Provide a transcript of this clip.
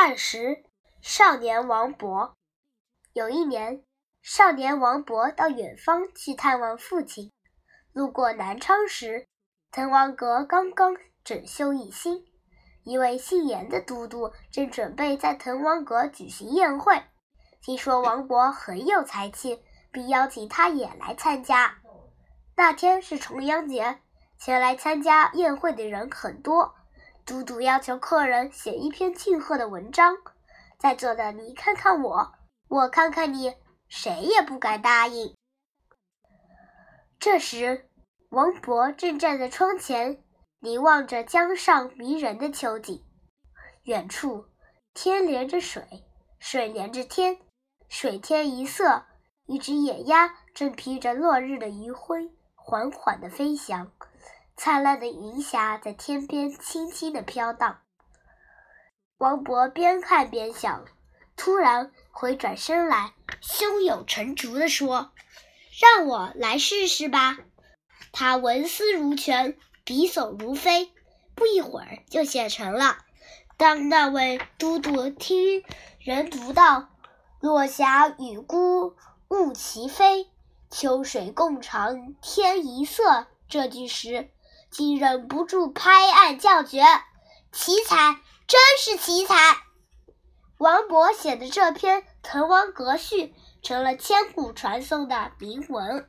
二十，少年王勃。有一年，少年王勃到远方去探望父亲，路过南昌时，滕王阁刚刚整修一新。一位姓严的都督正准备在滕王阁举行宴会，听说王勃很有才气，并邀请他也来参加。那天是重阳节，前来参加宴会的人很多。都督要求客人写一篇庆贺的文章，在座的你看看我，我看看你，谁也不敢答应。这时，王勃正站在窗前，凝望着江上迷人的秋景。远处，天连着水，水连着天，水天一色，一只野鸭正披着落日的余晖，缓缓地飞翔。灿烂的云霞在天边轻轻地飘荡。王勃边看边想，突然回转身来，胸有成竹地说：“让我来试试吧。”他文思如泉，笔走如飞，不一会儿就写成了。当那位都督听人读到“落霞与孤鹜齐飞，秋水共长天一色”这句时，竟忍不住拍案叫绝：“奇才，真是奇才！”王勃写的这篇《滕王阁序》成了千古传诵的名文。